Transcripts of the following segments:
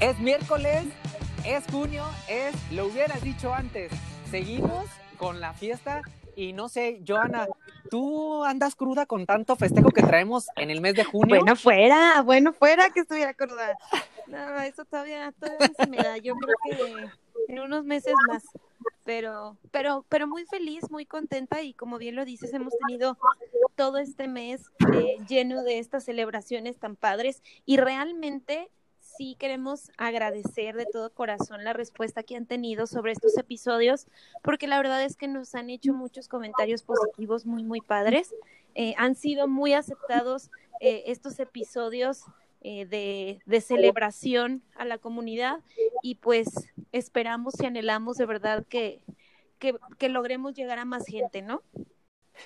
Es miércoles, es junio, es, lo hubieras dicho antes, seguimos con la fiesta y no sé, Joana, ¿tú andas cruda con tanto festejo que traemos en el mes de junio? Bueno, fuera, bueno, fuera que estuviera cruda. No, eso todavía, todavía se me da. Yo creo que en unos meses más. Pero, pero, pero muy feliz, muy contenta y como bien lo dices, hemos tenido todo este mes eh, lleno de estas celebraciones tan padres y realmente sí queremos agradecer de todo corazón la respuesta que han tenido sobre estos episodios, porque la verdad es que nos han hecho muchos comentarios positivos muy, muy padres. Eh, han sido muy aceptados eh, estos episodios eh, de, de, celebración a la comunidad y pues esperamos y anhelamos de verdad que, que, que logremos llegar a más gente, ¿no?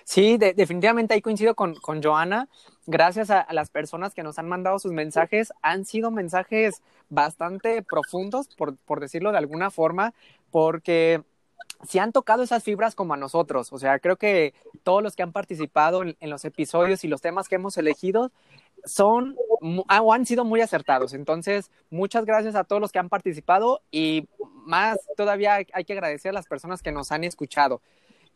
Sí, de, definitivamente ahí coincido con, con Joana. Gracias a, las personas que nos han mandado sus mensajes. Han sido mensajes bastante profundos, por, por decirlo de alguna forma, porque se han tocado esas fibras como a nosotros. O sea, creo que todos los que han participado en, en los episodios y los temas que hemos elegido son o han sido muy acertados. Entonces, muchas gracias a todos los que han participado y más todavía hay que agradecer a las personas que nos han escuchado.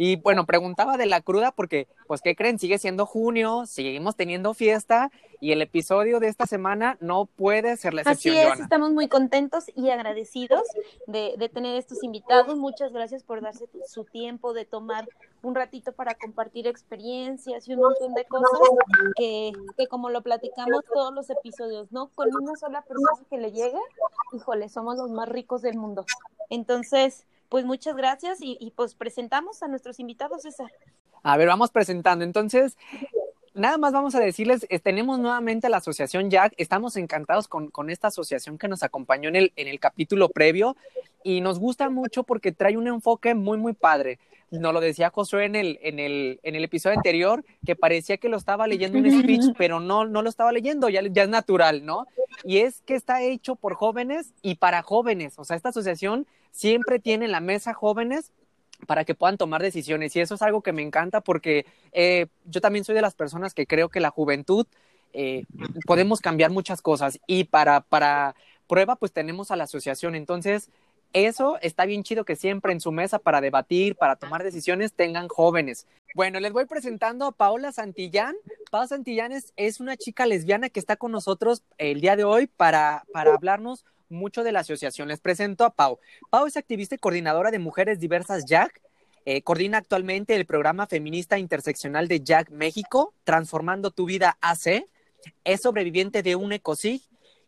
Y bueno, preguntaba de la cruda porque, pues, ¿qué creen? Sigue siendo junio, seguimos teniendo fiesta y el episodio de esta semana no puede ser la excepción. Así es, Joana. estamos muy contentos y agradecidos de, de, tener estos invitados. Muchas gracias por darse tu, su tiempo de tomar un ratito para compartir experiencias y un montón de cosas que, que como lo platicamos todos los episodios, ¿no? Con una sola persona que le llegue, híjole, somos los más ricos del mundo. Entonces, pues muchas gracias y, y, pues presentamos a nuestros invitados, César. A ver, vamos presentando. Entonces, nada más vamos a decirles, eh, tenemos nuevamente la asociación Jack, estamos encantados con, con esta asociación que nos acompañó en el, en el capítulo previo y nos gusta mucho porque trae un enfoque muy, muy padre. Nos lo decía Josué en el, en, el, en el episodio anterior, que parecía que lo estaba leyendo un speech, pero no, no lo estaba leyendo, ya, ya es natural, ¿no? Y es que está hecho por jóvenes y para jóvenes. O sea, esta asociación siempre tiene en la mesa jóvenes para que puedan tomar decisiones. Y eso es algo que me encanta porque eh, yo también soy de las personas que creo que la juventud eh, podemos cambiar muchas cosas. Y para, para prueba, pues tenemos a la asociación. Entonces, eso está bien chido que siempre en su mesa para debatir, para tomar decisiones, tengan jóvenes. Bueno, les voy presentando a Paola Santillán. Paola Santillán es, es una chica lesbiana que está con nosotros el día de hoy para, para hablarnos mucho de la asociación. Les presento a Pau. Pau es activista y coordinadora de Mujeres Diversas Jack. Eh, coordina actualmente el programa feminista interseccional de Jack México, Transformando tu vida AC. Es sobreviviente de un ecosig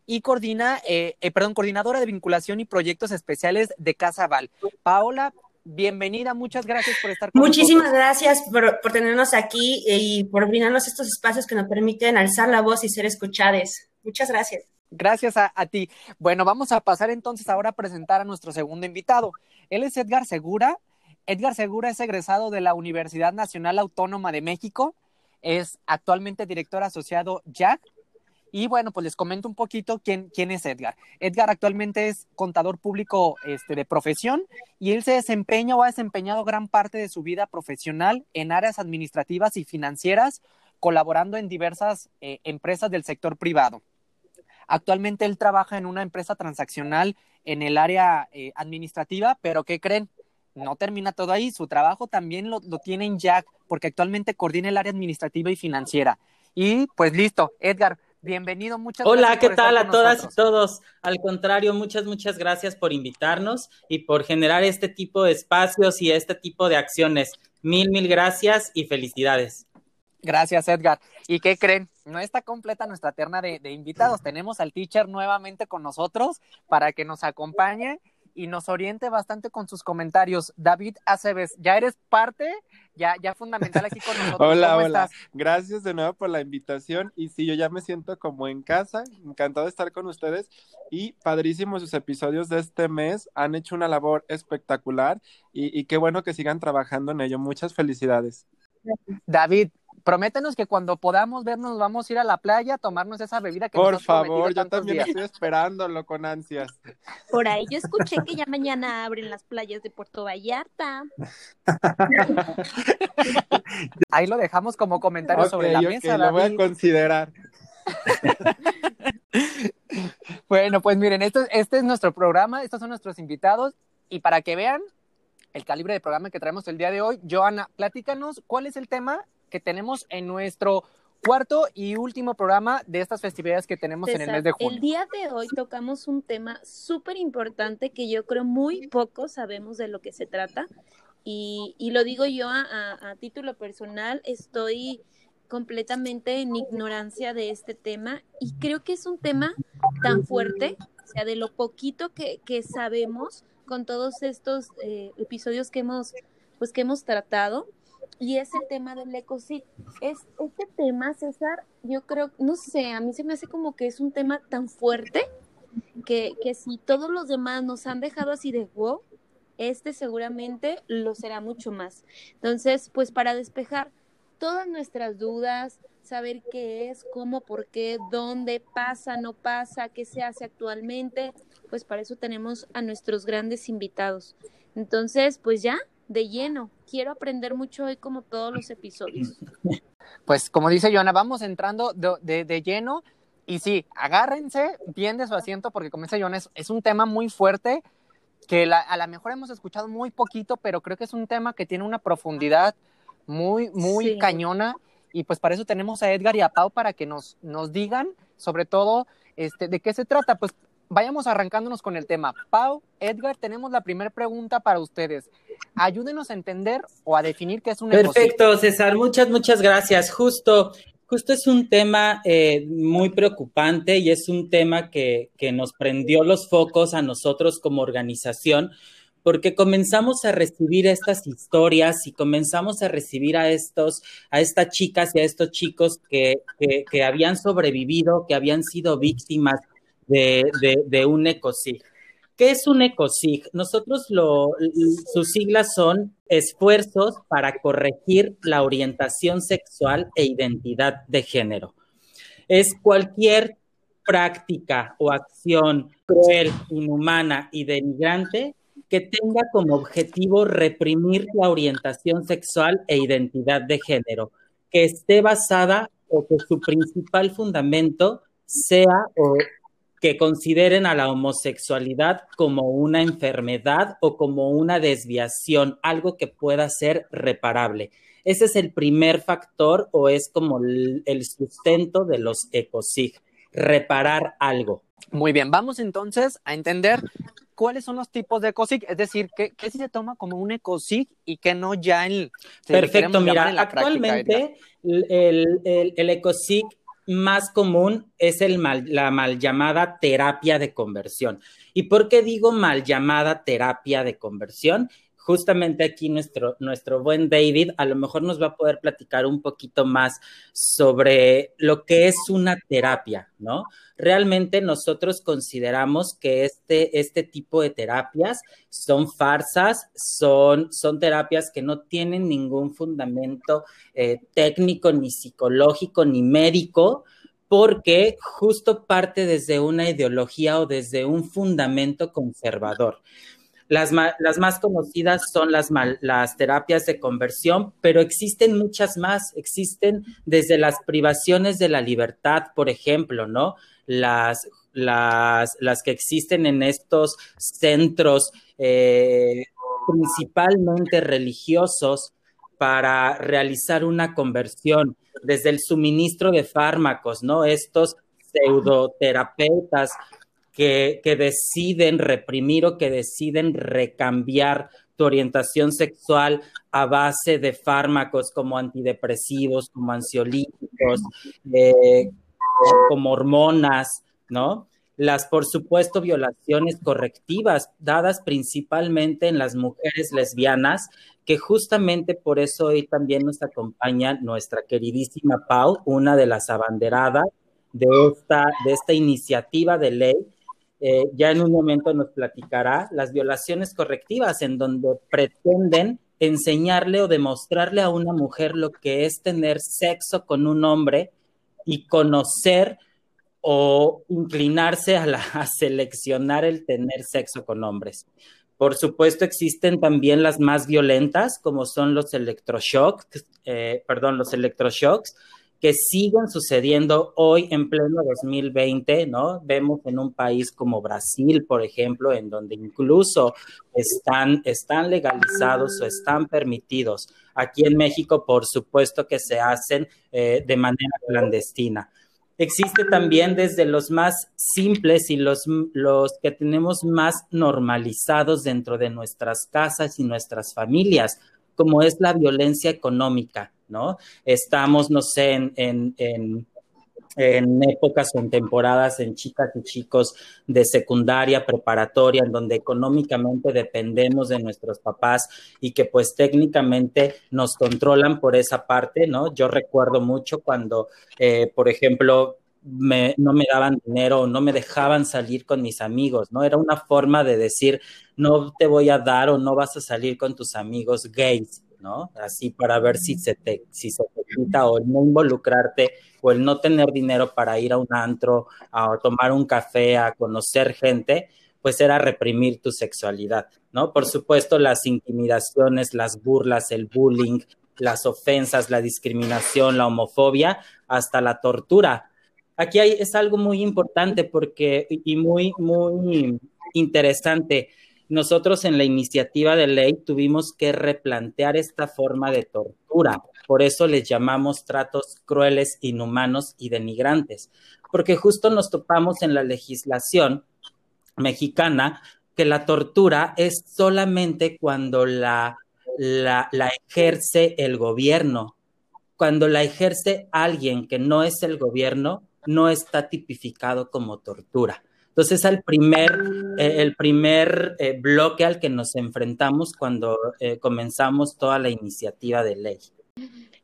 y coordina, eh, eh, perdón, coordinadora de vinculación y proyectos especiales de Casa Val. Paola, bienvenida, muchas gracias por estar con Muchísimas gracias por, por, tenernos aquí y por brindarnos estos espacios que nos permiten alzar la voz y ser escuchadas. Muchas gracias. Gracias a, ti. Bueno, vamos a pasar entonces ahora a presentar a nuestro segundo invitado. Él es Edgar Segura. Edgar Segura es egresado de la Universidad Nacional Autónoma de México. Es actualmente director asociado Jack. Y bueno, pues les comento un poquito quién, quién es Edgar. Edgar actualmente es contador público este, de profesión y él se desempeña o ha desempeñado gran parte de su vida profesional en áreas administrativas y financieras, colaborando en diversas eh, empresas del sector privado. Actualmente él trabaja en una empresa transaccional en el área eh, administrativa, pero ¿qué creen? No termina todo ahí, su trabajo también lo, lo, tiene en Jack, porque actualmente coordina el área administrativa y financiera. Y pues listo, Edgar, bienvenido, muchas Hola, gracias. Hola, ¿qué tal a todas nosotros. y todos? Al contrario, muchas, muchas gracias por invitarnos y por generar este tipo de espacios y este tipo de acciones. Mil, mil gracias y felicidades. Gracias, Edgar. ¿Y qué creen? No está completa nuestra terna de, de, invitados. Tenemos al teacher nuevamente con nosotros para que nos acompañe y nos oriente bastante con sus comentarios. David Aceves, ya eres parte, ya, ya fundamental aquí con nosotros. hola, hola. Estás? Gracias de nuevo por la invitación. Y sí, yo ya me siento como en casa, encantado de estar con ustedes. Y padrísimos sus episodios de este mes. Han hecho una labor espectacular y, y qué bueno que sigan trabajando en ello. Muchas felicidades. David, prométenos que cuando podamos vernos vamos a ir a la playa a tomarnos esa bebida que Por nos favor, yo también días. estoy esperándolo con ansias. Por ahí yo escuché que ya mañana abren las playas de Puerto Vallarta. Ahí lo dejamos como comentario okay, sobre la okay, mesa. Lo voy a considerar. bueno, Bueno, pues miren, esto, este es nuestro programa, estos son nuestros invitados y para que vean el calibre de programa que traemos el día de hoy, Joana, platícanos cuál es el tema que tenemos en nuestro cuarto y último programa de estas festividades que tenemos en el mes de junio. El día de hoy tocamos un tema súper importante que yo creo muy pocos sabemos de lo que se trata y, y lo digo yo a, a, a título personal, estoy completamente en ignorancia de este tema y creo que es un tema tan fuerte, o sea, de lo poquito que, que sabemos con todos estos eh, episodios que hemos, pues, que hemos tratado, y es el tema del ecocid. Es este tema, César, yo creo, no sé, a mí se me hace como que es un tema tan fuerte que, que si todos los demás nos han dejado así de wow, este seguramente lo será mucho más. Entonces, pues para despejar todas nuestras dudas, saber qué es, cómo, por qué, dónde pasa, no pasa, qué se hace actualmente, pues para eso tenemos a nuestros grandes invitados. Entonces, pues ya, de lleno, quiero aprender mucho hoy como todos los episodios. Pues como dice Joana, vamos entrando de, de, de lleno y sí, agárrense bien de su asiento porque como dice Joana, es, es un tema muy fuerte que la, a lo mejor hemos escuchado muy poquito, pero creo que es un tema que tiene una profundidad muy, muy sí. cañona. Y pues para eso tenemos a Edgar y a Pau para que nos, nos digan sobre todo este, de qué se trata. Pues vayamos arrancándonos con el tema. Pau, Edgar, tenemos la primera pregunta para ustedes. Ayúdenos a entender o a definir qué es un Perfecto. César. Muchas, muchas gracias. Justo, justo es un tema eh, muy preocupante y es un tema que, que nos prendió los focos a nosotros como organización porque comenzamos a recibir estas historias y comenzamos a recibir a estos, a estas chicas y a estos chicos que, que habían sobrevivido, que habían sido víctimas de, un ecosig. ¿Qué es un ecosig? Nosotros lo, sus siglas son esfuerzos para corregir la orientación sexual e identidad de género. Es cualquier práctica o acción cruel, inhumana y denigrante que tenga como objetivo reprimir la orientación sexual e identidad de género, que esté basada o que su principal fundamento sea o que consideren a la homosexualidad como una enfermedad o como una desviación, algo que pueda ser reparable. Ese es el primer factor o es como el, el sustento de los ecosig, reparar algo. Muy bien, vamos entonces a entender cuáles son los tipos de ecosig, es decir, qué, qué si se toma como un ecosig y qué no ya en... Perfecto, mira, actualmente práctica, el, el, el ecosig más común es el mal, la mal llamada terapia de conversión. ¿Y por qué digo mal llamada terapia de conversión? Justamente aquí nuestro, nuestro buen David a lo mejor nos va a poder platicar un poquito más sobre lo que es una terapia, ¿no? Realmente nosotros consideramos que este, este tipo de terapias son farsas, son, son terapias que no tienen ningún fundamento eh, técnico, ni psicológico, ni médico, porque justo parte desde una ideología o desde un fundamento conservador. Las, las, más conocidas son las, las, terapias de conversión, pero existen muchas más. Existen desde las privaciones de la libertad, por ejemplo, ¿no? Las, las, que existen en estos centros eh, principalmente religiosos para realizar una conversión, desde el suministro de fármacos, ¿no? Estos pseudoterapeutas que, deciden reprimir o que deciden recambiar tu orientación sexual a base de fármacos como antidepresivos, como ansiolíticos, eh, como hormonas, ¿no? Las, por supuesto, violaciones correctivas dadas principalmente en las mujeres lesbianas, que justamente por eso hoy también nos acompaña nuestra queridísima Pau, una de las abanderadas de esta, de esta iniciativa de ley eh, ya en un momento nos platicará las violaciones correctivas en donde pretenden enseñarle o demostrarle a una mujer lo que es tener sexo con un hombre y conocer o inclinarse a, la, a seleccionar el tener sexo con hombres. Por supuesto, existen también las más violentas, como son los electroshocks, eh, perdón, los electroshocks, que siguen sucediendo hoy en pleno 2020, ¿no? Vemos en un país como Brasil, por ejemplo, en donde incluso están, están legalizados o están permitidos. Aquí en México, por supuesto que se hacen eh, de manera clandestina. Existe también desde los más simples y los, los que tenemos más normalizados dentro de nuestras casas y nuestras familias, como es la violencia económica ¿no? Estamos, no sé, en, en, en, en épocas o en temporadas en chicas y chicos de secundaria, preparatoria, en donde económicamente dependemos de nuestros papás y que pues técnicamente nos controlan por esa parte, ¿no? Yo recuerdo mucho cuando, eh, por ejemplo, me, no me daban dinero no me dejaban salir con mis amigos, ¿no? Era una forma de decir, no te voy a dar o no vas a salir con tus amigos gays, ¿no? Así para ver si se te, si se te quita o el no involucrarte o el no tener dinero para ir a un antro, a tomar un café, a conocer gente, pues era reprimir tu sexualidad, ¿no? Por supuesto, las intimidaciones, las burlas, el bullying, las ofensas, la discriminación, la homofobia, hasta la tortura. Aquí hay, es algo muy importante porque, y muy, muy interesante nosotros en la iniciativa de ley tuvimos que replantear esta forma de tortura. Por eso les llamamos tratos crueles, inhumanos y denigrantes, porque justo nos topamos en la legislación mexicana que la tortura es solamente cuando la, la, la ejerce el gobierno. Cuando la ejerce alguien que no es el gobierno, no está tipificado como tortura. Entonces, el primer, eh, el primer eh, bloque al que nos enfrentamos cuando eh, comenzamos toda la iniciativa de ley.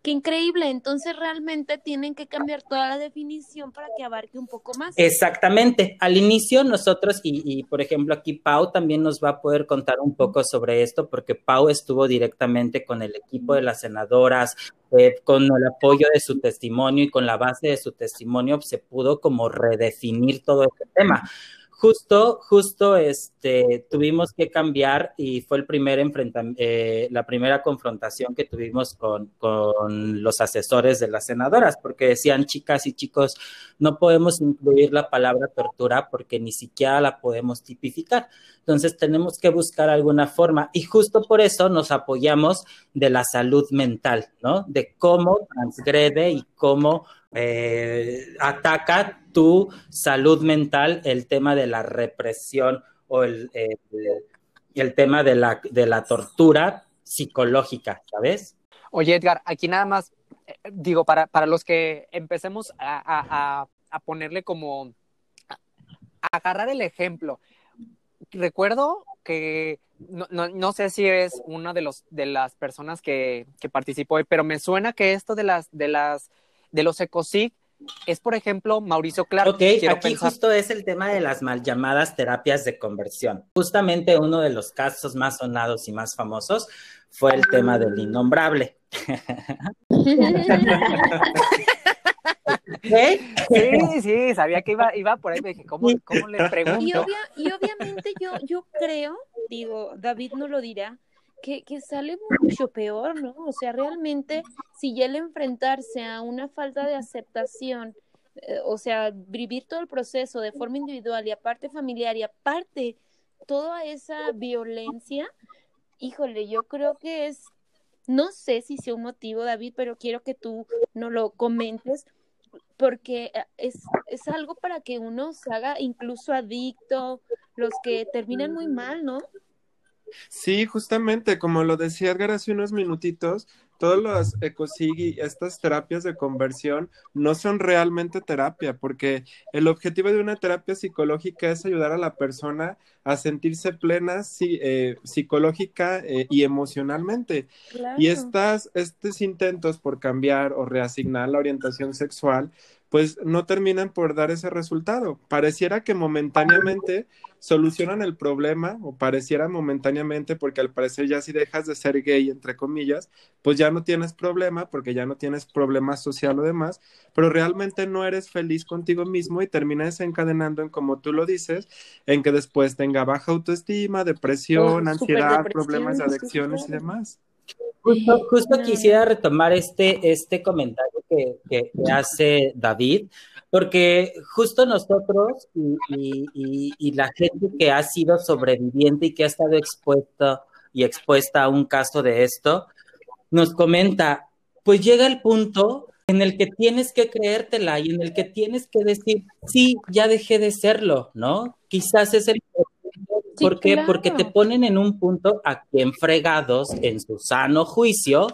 Qué increíble, entonces realmente tienen que cambiar toda la definición para que abarque un poco más. Exactamente, al inicio nosotros, y, por ejemplo aquí Pau también nos va a poder contar un poco sobre esto, porque Pau estuvo directamente con el equipo de las senadoras, eh, con el apoyo de su testimonio y con la base de su testimonio se pudo como redefinir todo este tema justo, justo, este, tuvimos que cambiar y fue el primer enfrentamiento, eh, la primera confrontación que tuvimos con, con, los asesores de las senadoras, porque decían, chicas y chicos, no podemos incluir la palabra tortura porque ni siquiera la podemos tipificar. Entonces tenemos que buscar alguna forma y justo por eso nos apoyamos de la salud mental, ¿no? De cómo transgrede y cómo eh, ataca tu salud mental el tema de la represión o el, el, tema de la, de la tortura psicológica, ¿sabes? Oye, Edgar, aquí nada más, eh, digo, para, para los que empecemos a, a, a ponerle como, a agarrar el ejemplo. Recuerdo que no, no, no, sé si es una de los de las personas que, que participó, pero me suena que esto de las de las de los ECOSIG es, por ejemplo, Mauricio Clark. Ok, aquí justo es el tema de las mal llamadas terapias de conversión. Justamente uno de los casos más sonados y más famosos fue el tema del innombrable. Sí, sí, sabía que iba, iba por ahí, me dije, ¿cómo, cómo le pregunto? Y, y obviamente yo, yo creo, digo, David no lo dirá, que, que, sale mucho peor, ¿no? O sea, realmente, si ya el enfrentarse a una falta de aceptación, eh, o sea, vivir todo el proceso de forma individual y aparte familiar y aparte toda esa violencia, híjole, yo creo que es, no sé si sea un motivo, David, pero quiero que tú no lo comentes, porque eh, es, es algo para que uno se haga incluso adicto, los que terminan muy mal, ¿no? Sí, justamente, como lo decía Edgar hace unos minutitos, todos los ecosig y estas terapias de conversión no son realmente terapia, porque el objetivo de una terapia psicológica es ayudar a la persona a sentirse plena sí, eh, psicológica eh, y emocionalmente. Claro. Y estas, estos intentos por cambiar o reasignar la orientación sexual pues no terminan por dar ese resultado. Pareciera que momentáneamente solucionan el problema o pareciera momentáneamente porque al parecer ya si dejas de ser gay, entre comillas, pues ya no tienes problema porque ya no tienes problema social o demás, pero realmente no eres feliz contigo mismo y termina desencadenando en, como tú lo dices, en que después tenga baja autoestima, depresión, oh, ansiedad, problemas de adicciones y demás. Justo, quisiera retomar este, este comentario que, que, hace David, porque justo nosotros y, y, la gente que ha sido sobreviviente y que ha estado expuesta y expuesta a un caso de esto, nos comenta, pues llega el punto en el que tienes que creértela y en el que tienes que decir, sí, ya dejé de serlo, ¿no? Quizás es el ¿Por qué? Porque te ponen en un punto a quien fregados, en su sano juicio,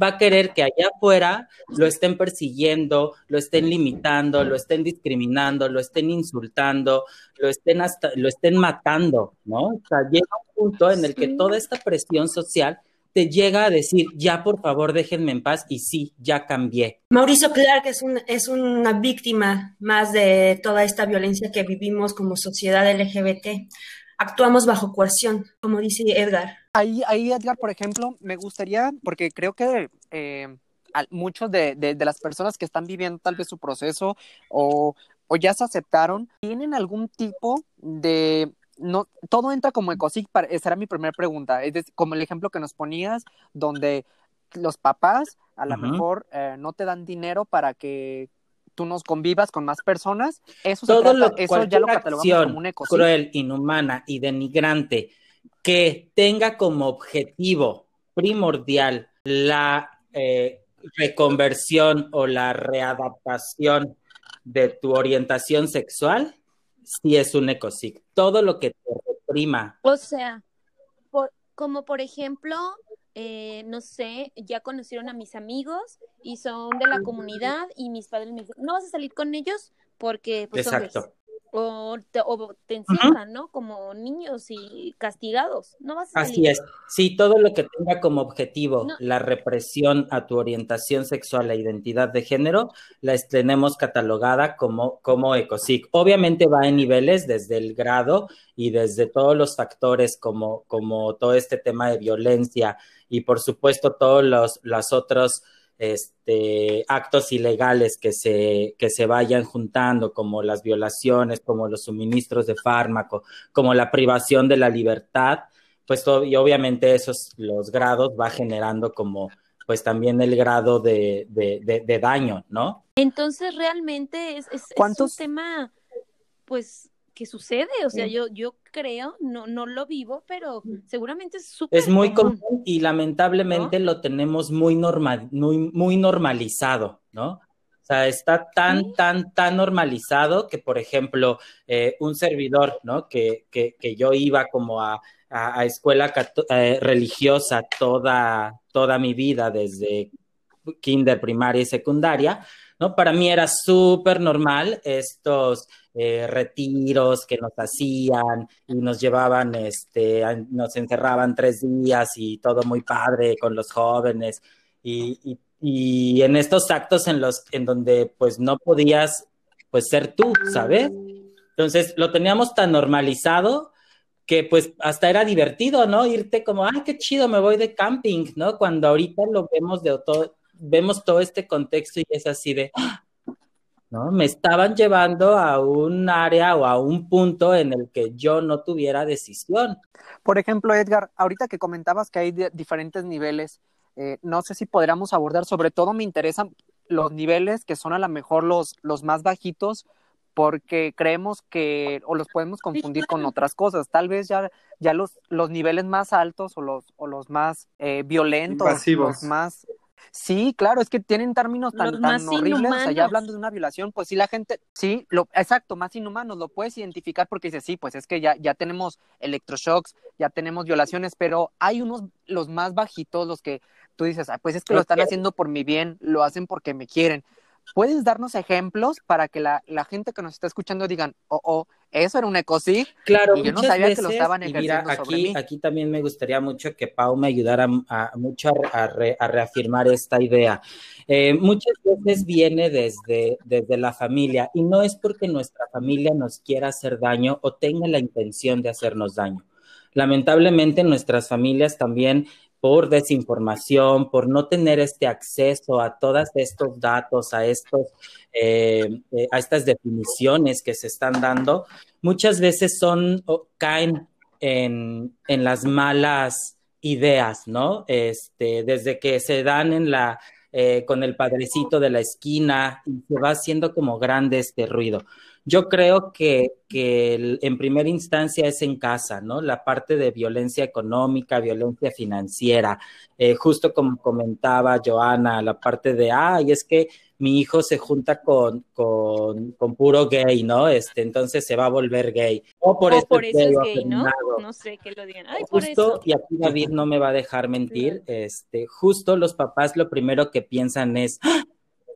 va a querer que allá afuera lo estén persiguiendo, lo estén limitando, lo estén discriminando, lo estén insultando, lo estén hasta, lo estén matando, ¿no? O sea, llega un punto en el que toda esta presión social te llega a decir, ya por favor déjenme en paz y sí, ya cambié. Mauricio Clark es, un, es una víctima más de toda esta violencia que vivimos como sociedad LGBT actuamos bajo coerción, como dice Edgar. Ahí, ahí Edgar, por ejemplo, me gustaría, porque creo que eh, muchos de, de, las personas que están viviendo tal vez su proceso o, o ya se aceptaron, tienen algún tipo de no, todo entra como ecosic, esa era mi primera pregunta, es como el ejemplo que nos ponías, donde los papás a lo mejor eh, no te dan dinero para que tú nos convivas con más personas, eso, Todo lo, eso ya lo catalogamos como un ecosistema. cruel, inhumana y denigrante que tenga como objetivo primordial la eh, reconversión o la readaptación de tu orientación sexual, sí es un ecosic. Todo lo que te reprima. O sea, como por ejemplo, eh, no sé, ya conocieron a mis amigos y son de la comunidad y mis padres me dicen, no vas a salir con ellos porque pues, Exacto o te, o te encierran, ¿no? Como niños y castigados, ¿no? Vas a Así es, sí, todo lo que tenga como objetivo la represión a tu orientación sexual e identidad de género, la tenemos catalogada como, como ECOSIC. Obviamente va en niveles desde el grado y desde todos los factores como, como todo este tema de violencia y por supuesto todos los, los otros este, actos ilegales que se, que se vayan juntando, como las violaciones, como los suministros de fármaco, como la privación de la libertad, pues y obviamente esos, los grados va generando como pues también el grado de, de, daño, ¿no? Entonces realmente es, es, es un tema, pues que sucede, o sea, yo, yo creo, no, no lo vivo, pero seguramente es súper. Es muy común, y lamentablemente lo tenemos muy normal, muy, muy normalizado, ¿no? O sea, está tan, tan, tan normalizado que, por ejemplo, eh, un servidor, ¿no? Que, que, que, yo iba como a, a, escuela eh, religiosa toda, toda mi vida, desde kinder, primaria y secundaria, ¿no? Para mí era súper normal estos eh, retiros que nos hacían y nos llevaban, este, nos encerraban tres días y todo muy padre con los jóvenes y, y, en estos actos en los en donde pues no podías pues ser tú, ¿sabes? Entonces lo teníamos tan normalizado que pues hasta era divertido, ¿no? Irte como, ay, qué chido, me voy de camping, ¿no? Cuando ahorita lo vemos de todo, vemos todo este contexto y es así de, ¿no? Me estaban llevando a un área o a un punto en el que yo no tuviera decisión. Por ejemplo, Edgar, ahorita que comentabas que hay diferentes niveles, eh, no sé si podríamos abordar, sobre todo me interesan los niveles que son a lo mejor los, los más bajitos, porque creemos que o los podemos confundir con otras cosas. Tal vez ya, ya los, los niveles más altos o los, o los más eh, violentos, los más Sí, claro, es que tienen términos tan, tan horribles, o sea, ya hablando de una violación, pues sí la gente, sí, lo, exacto, más inhumanos, lo puedes identificar porque dices, sí, pues es que ya, ya tenemos electroshocks, ya tenemos violaciones, pero hay unos, los más bajitos, los que tú dices, ah, pues es que lo están haciendo por mi bien, lo hacen porque me quieren. ¿Puedes darnos ejemplos para que la, la gente que nos está escuchando digan, oh, oh, eso era un ecosig. Claro, y yo no sabía que lo estaban ejerciendo mira, aquí, aquí también me gustaría mucho que Pau me ayudara a, mucho a, reafirmar esta idea. Eh, muchas veces viene desde, desde la familia y no es porque nuestra familia nos quiera hacer daño o tenga la intención de hacernos daño. Lamentablemente nuestras familias también por desinformación, por no tener este acceso a todos estos datos, a, estos, eh, eh, a estas definiciones que se están dando, muchas veces son, caen en, las malas ideas, ¿no? Este, desde que se dan en la, eh, con el padrecito de la esquina y se va haciendo como grande este ruido. Yo creo que, que en primera instancia es en casa, ¿no? La parte de violencia económica, violencia financiera, eh, justo como comentaba Joana, la parte de, ay, es que mi hijo se junta con, con, con, puro gay, ¿no? Este, entonces se va a volver gay. O por, eso, es gay, ¿no? No sé que lo digan. Ay, por justo, y aquí David no me va a dejar mentir, este, justo los papás lo primero que piensan es, ¡Ah!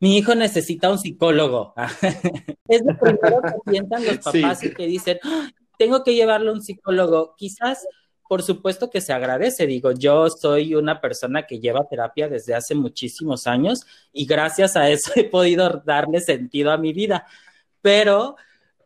Mi hijo necesita un psicólogo. es lo primero que piensan los papás y que dicen, ¡Ah! tengo que llevarlo a un psicólogo. Quizás, por supuesto que se agradece. Digo, yo soy una persona que lleva terapia desde hace muchísimos años y gracias a eso he podido darle sentido a mi vida. Pero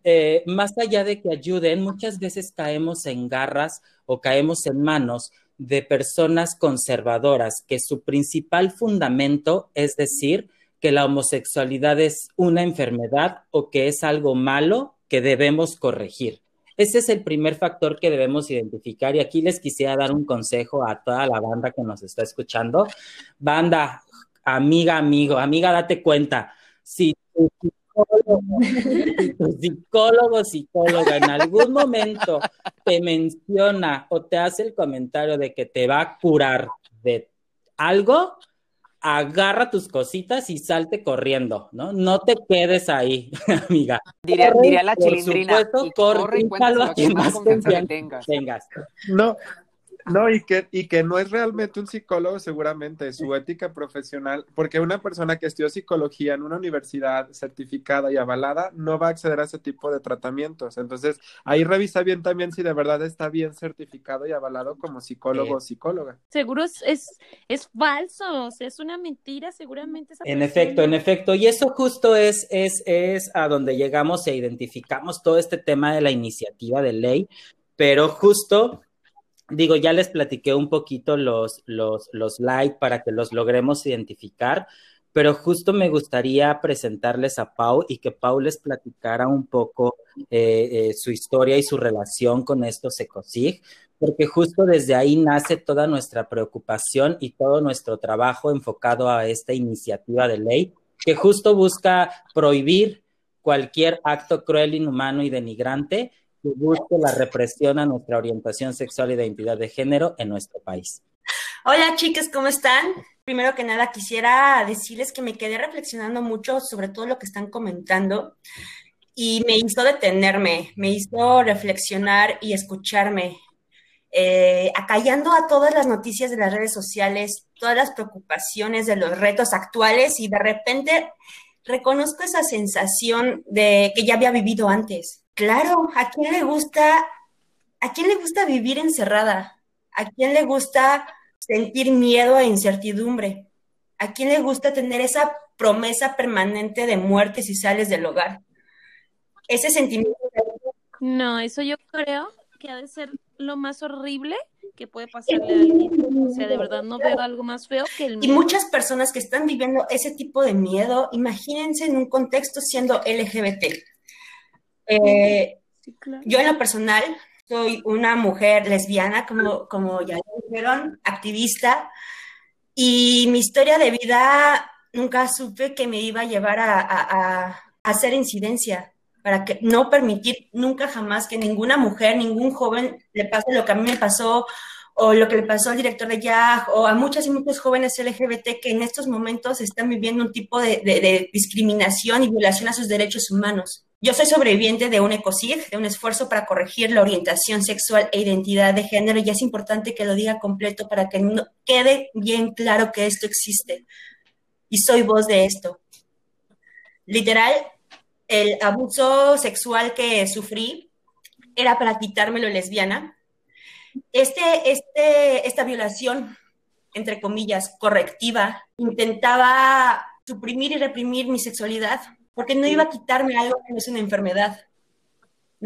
eh, más allá de que ayuden, muchas veces caemos en garras o caemos en manos de personas conservadoras que su principal fundamento es decir, que la homosexualidad es una enfermedad o que es algo malo que debemos corregir. Ese es el primer factor que debemos identificar y aquí les quisiera dar un consejo a toda la banda que nos está escuchando. Banda, amiga, amigo, amiga, date cuenta, si tu psicólogo, psicóloga en algún momento te menciona o te hace el comentario de que te va a curar de algo, agarra tus cositas y salte corriendo, ¿no? No te quedes ahí, amiga. Diría, diría la chilindrina. Por supuesto, corre, y a quien más confianza tengas. No, no, y que, y que no es realmente un psicólogo, seguramente, su ética profesional, porque una persona que estudió psicología en una universidad certificada y avalada no va a acceder a ese tipo de tratamientos. Entonces, ahí revisa bien también si de verdad está bien certificado y avalado como psicólogo o psicóloga. Seguro es, es, es falso, es una mentira, seguramente. en efecto, en efecto. Y eso justo es, es, es a donde llegamos e identificamos todo este tema de la iniciativa de ley, pero justo digo, ya les platiqué un poquito los, los, los like para que los logremos identificar, pero justo me gustaría presentarles a Pau y que Pau les platicara un poco eh, eh, su historia y su relación con estos ECOSIG, porque justo desde ahí nace toda nuestra preocupación y todo nuestro trabajo enfocado a esta iniciativa de ley que justo busca prohibir cualquier acto cruel, inhumano y denigrante la represión a nuestra orientación sexual e identidad de género en nuestro país. Hola chicas, ¿cómo están? Primero que nada quisiera decirles que me quedé reflexionando mucho sobre todo lo que están comentando y me hizo detenerme, me hizo reflexionar y escucharme, eh, acallando a todas las noticias de las redes sociales, todas las preocupaciones de los retos actuales y de repente reconozco esa sensación de que ya había vivido antes. Claro, ¿a quién le gusta, a quién le gusta vivir encerrada? ¿A quién le gusta sentir miedo e incertidumbre? ¿A quién le gusta tener esa promesa permanente de muerte si sales del hogar? Ese sentimiento. No, eso yo creo que ha de ser lo más horrible que puede pasarle a alguien. O sea, de verdad no veo algo más feo que el miedo. Y muchas personas que están viviendo ese tipo de miedo, imagínense en un contexto siendo LGBT. Eh, yo en lo personal soy una mujer lesbiana, como, como ya dijeron, activista, y mi historia de vida nunca supe que me iba a llevar a, hacer incidencia, para que no permitir nunca jamás que ninguna mujer, ningún joven le pase lo que a mí me pasó o lo que le pasó al director de YAG o a muchas y muchos jóvenes LGBT que en estos momentos están viviendo un tipo de discriminación y violación a sus derechos humanos. Yo soy sobreviviente de un ECOSIG, de un esfuerzo para corregir la orientación sexual e identidad de género, y es importante que lo diga completo para que no quede bien claro que esto existe. Y soy voz de esto. Literal, el abuso sexual que sufrí era para quitármelo lesbiana. Este, este, esta violación, entre comillas, correctiva, intentaba suprimir y reprimir mi sexualidad porque no iba a quitarme algo que no es una enfermedad,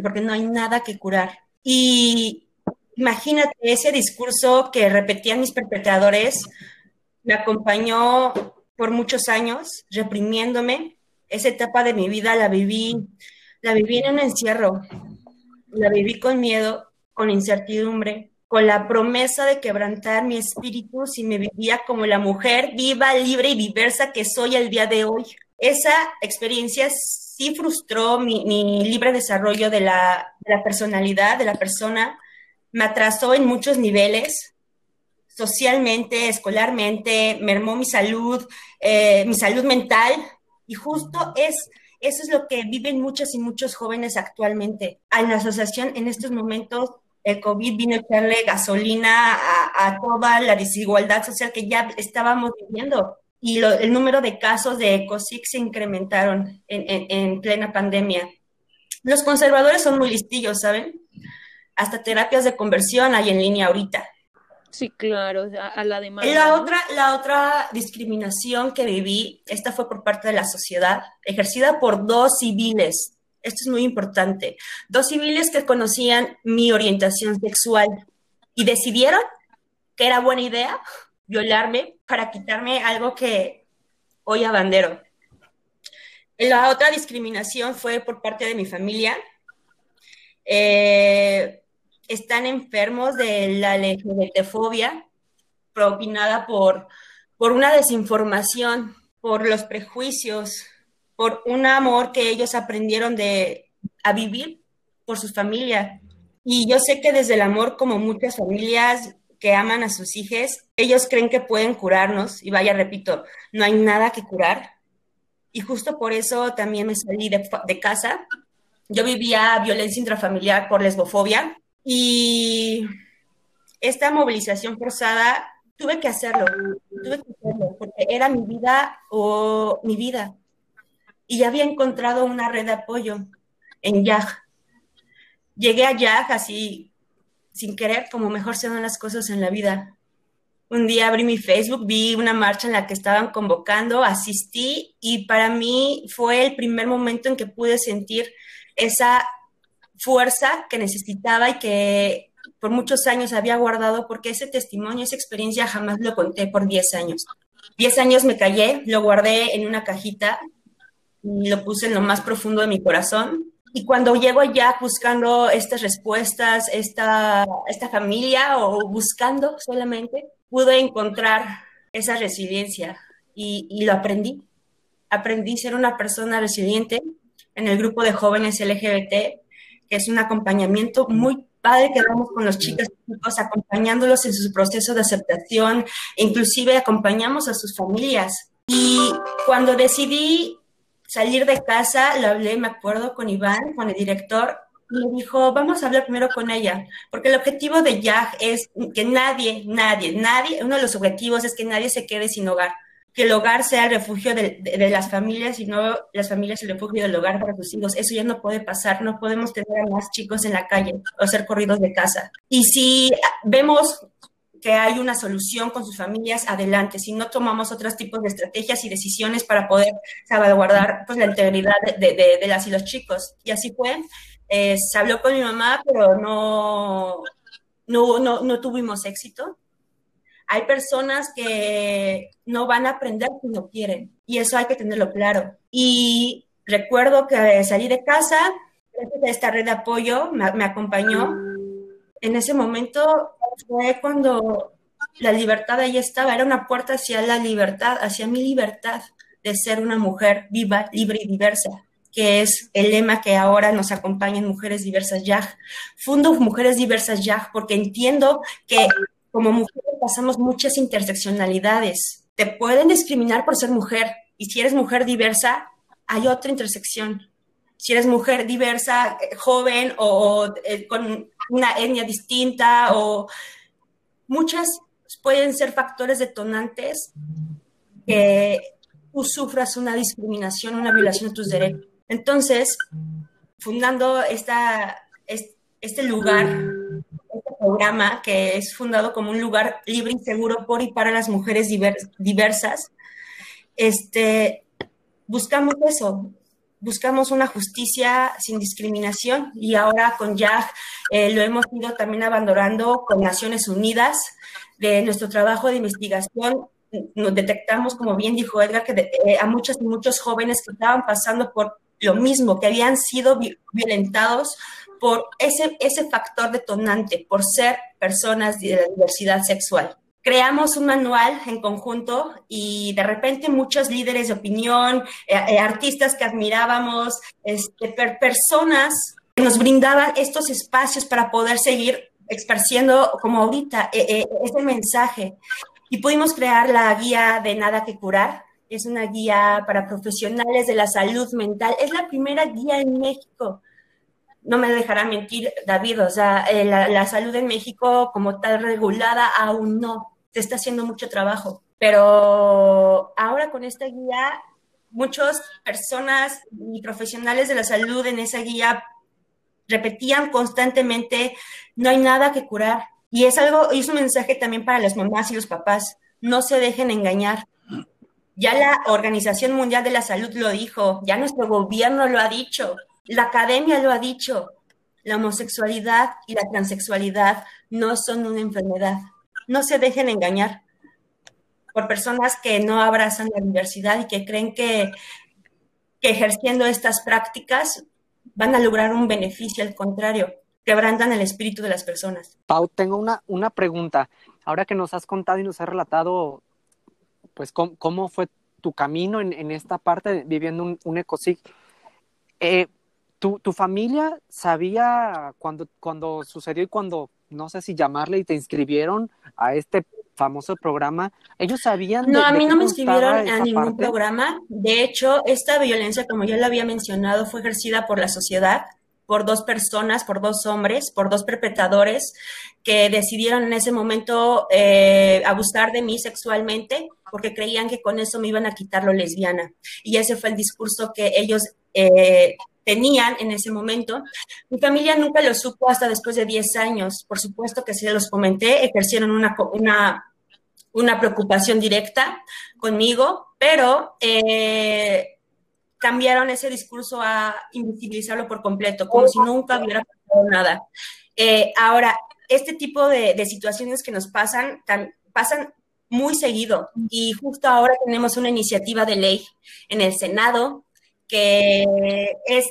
porque no hay nada que curar. Y imagínate ese discurso que repetían mis perpetradores, me acompañó por muchos años, reprimiéndome. Esa etapa de mi vida la viví, la viví en un encierro, la viví con miedo, con incertidumbre, con la promesa de quebrantar mi espíritu si me vivía como la mujer viva, libre y diversa que soy el día de hoy. Esa experiencia sí frustró mi, libre desarrollo de la, personalidad de la persona, me atrasó en muchos niveles, socialmente, escolarmente, mermó mi salud, eh, mi salud mental, y justo es eso es lo que viven muchos y muchos jóvenes actualmente. En la asociación, en estos momentos, el COVID vino a echarle gasolina a, toda la desigualdad social que ya estábamos viviendo. Y el número de casos de ECOSIC se incrementaron en, plena pandemia. Los conservadores son muy listillos, ¿saben? Hasta terapias de conversión hay en línea ahorita. Sí, claro, a la demanda. La otra, la otra discriminación que viví, esta fue por parte de la sociedad, ejercida por dos civiles esto es muy importante, dos civiles que conocían mi orientación sexual y decidieron que era buena idea violarme para quitarme algo que hoy abandero. La otra discriminación fue por parte de mi familia. Eh, están enfermos de la LGBTfobia, propinada por, por una desinformación, por los prejuicios, por un amor que ellos aprendieron de, a vivir por su familia. Y yo sé que desde el amor, como muchas familias que aman a sus hijos, ellos creen que pueden curarnos. Y vaya, repito, no hay nada que curar. Y justo por eso también me salí de, casa. Yo vivía violencia intrafamiliar por lesbofobia y esta movilización forzada tuve que hacerlo, tuve que hacerlo porque era mi vida o mi vida y había encontrado una red de apoyo en YAG. Llegué a YAG así, sin querer, como mejor se dan las cosas en la vida. Un día abrí mi Facebook, vi una marcha en la que estaban convocando, asistí y para mí fue el primer momento en que pude sentir esa fuerza que necesitaba y que por muchos años había guardado porque ese testimonio, esa experiencia jamás lo conté por 10 años. 10 años me callé, lo guardé en una cajita lo puse en lo más profundo de mi corazón. Y cuando llego allá buscando estas respuestas, esta, esta familia o buscando solamente, pude encontrar esa resiliencia y, lo aprendí. Aprendí a ser una persona resiliente en el grupo de jóvenes LGBT, que es un acompañamiento muy padre que damos con los chicos, acompañándolos en su proceso de aceptación, inclusive acompañamos a sus familias. Y cuando decidí salir de casa, lo hablé, me acuerdo, con Iván, con el director, y me dijo, vamos a hablar primero con ella, porque el objetivo de YAG es que nadie, nadie, nadie, uno de los objetivos es que nadie se quede sin hogar, que el hogar sea el refugio de, las familias y no las familias el refugio del hogar para sus hijos. Eso ya no puede pasar, no podemos tener a más chicos en la calle o ser corridos de casa. Y si vemos que hay una solución con sus familias, adelante. Si no tomamos otros tipos de estrategias y decisiones para poder salvaguardar pues, la integridad de, de, las y los chicos. Y así fue. Eh, se habló con mi mamá, pero no, no, no, no tuvimos éxito. Hay personas que no van a aprender si no quieren. Y eso hay que tenerlo claro. Y recuerdo que salí de casa, gracias a esta red de apoyo, me, me acompañó. En ese momento fue cuando la libertad ahí estaba, era una puerta hacia la libertad, hacia mi libertad de ser una mujer viva, libre y diversa, que es el lema que ahora nos acompaña en Mujeres Diversas YAG. Fundo Mujeres Diversas YAG porque entiendo que como mujeres pasamos muchas interseccionalidades. Te pueden discriminar por ser mujer y si eres mujer diversa, hay otra intersección. Si eres mujer diversa, eh, joven o, eh, con una etnia distinta o muchas pueden ser factores detonantes que tú sufras una discriminación, una violación de tus derechos. Entonces, fundando esta, este lugar, este programa que es fundado como un lugar libre y seguro por y para las mujeres diversas, este, buscamos eso, buscamos una justicia sin discriminación y ahora con YAG eh, lo hemos ido también abandonando con Naciones Unidas. De nuestro trabajo de investigación nos detectamos, como bien dijo Edgar, que eh, a muchos y muchos jóvenes que estaban pasando por lo mismo, que habían sido violentados por ese, ese factor detonante, por ser personas de la diversidad sexual. Creamos un manual en conjunto y de repente muchos líderes de opinión, eh, eh, artistas que admirábamos, este, personas que nos brindaban estos espacios para poder seguir esparciendo como ahorita eh, ese mensaje. Y pudimos crear la guía de Nada que Curar, es una guía para profesionales de la salud mental. Es la primera guía en México no me dejará mentir David, o sea, la, salud en México como tal regulada aún no, se está haciendo mucho trabajo, pero ahora con esta guía, muchas personas y profesionales de la salud en esa guía repetían constantemente, no hay nada que curar. Y es algo, y es un mensaje también para las mamás y los papás, no se dejen engañar. Ya la Organización Mundial de la Salud lo dijo, ya nuestro gobierno lo ha dicho, la academia lo ha dicho, la homosexualidad y la transexualidad no son una enfermedad. No se dejen engañar por personas que no abrazan la diversidad y que creen que, ejerciendo estas prácticas van a lograr un beneficio, al contrario, quebrantan el espíritu de las personas. Pau, tengo una, una pregunta. Ahora que nos has contado y nos has relatado, pues, cómo, fue tu camino en, esta parte, viviendo un, un ecosig, eh, ¿Tu, ¿Tu, familia sabía cuando, cuando sucedió y cuando, no sé si llamarle y te inscribieron a este famoso programa? ¿Ellos sabían? No, a mí no me inscribieron a ningún programa. De hecho, esta violencia, como ya lo había mencionado, fue ejercida por la sociedad, por dos personas, por dos hombres, por dos perpetradores que decidieron en ese momento eh, abusar de mí sexualmente porque creían que con eso me iban a quitar lo lesbiana. Y ese fue el discurso que ellos eh, tenían en ese momento. Mi familia nunca lo supo hasta después de 10 años. Por supuesto que se los comenté, ejercieron una, una, una preocupación directa conmigo, pero eh, cambiaron ese discurso a invisibilizarlo por completo, como si nunca hubiera pasado nada. Eh, ahora, este tipo de, de, situaciones que nos pasan, pasan muy seguido y justo ahora tenemos una iniciativa de ley en el Senado que es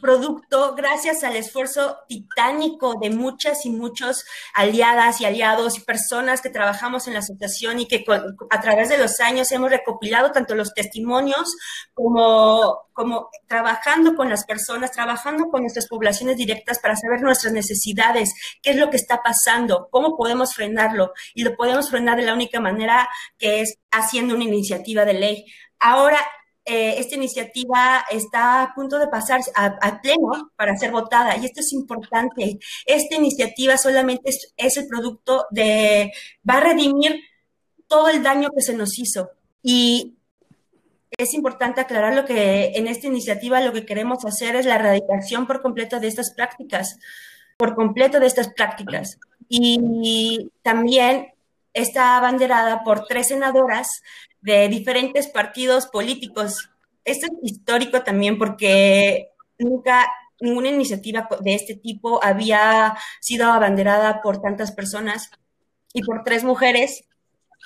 producto gracias al esfuerzo titánico de muchas y muchos aliadas y aliados y personas que trabajamos en la asociación y que a través de los años hemos recopilado tanto los testimonios como, como trabajando con las personas, trabajando con nuestras poblaciones directas para saber nuestras necesidades, qué es lo que está pasando, cómo podemos frenarlo y lo podemos frenar de la única manera que es haciendo una iniciativa de ley. Ahora, eh, esta iniciativa está a punto de pasar a, pleno para ser votada y esto es importante. Esta iniciativa solamente es, el producto de, va a redimir todo el daño que se nos hizo y es importante aclarar lo que en esta iniciativa lo que queremos hacer es la erradicación por completo de estas prácticas, por completo de estas prácticas. Y también está abanderada por tres senadoras de diferentes partidos políticos. Esto es histórico también porque nunca ninguna iniciativa de este tipo había sido abanderada por tantas personas y por tres mujeres